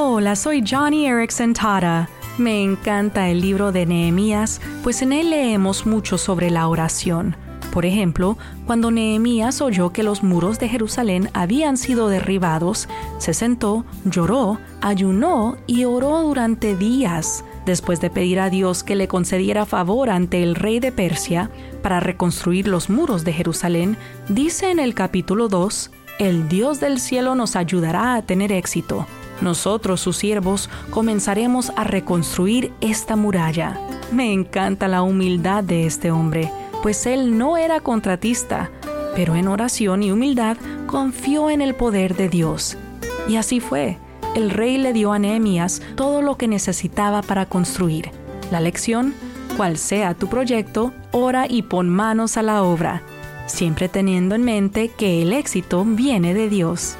Hola, soy Johnny Erickson Tara. Me encanta el libro de Nehemías, pues en él leemos mucho sobre la oración. Por ejemplo, cuando Nehemías oyó que los muros de Jerusalén habían sido derribados, se sentó, lloró, ayunó y oró durante días. Después de pedir a Dios que le concediera favor ante el rey de Persia para reconstruir los muros de Jerusalén, dice en el capítulo 2, El Dios del cielo nos ayudará a tener éxito nosotros, sus siervos, comenzaremos a reconstruir esta muralla. Me encanta la humildad de este hombre, pues él no era contratista, pero en oración y humildad confió en el poder de Dios. Y así fue. El rey le dio a Nehemías todo lo que necesitaba para construir. La lección, cual sea tu proyecto, ora y pon manos a la obra, siempre teniendo en mente que el éxito viene de Dios.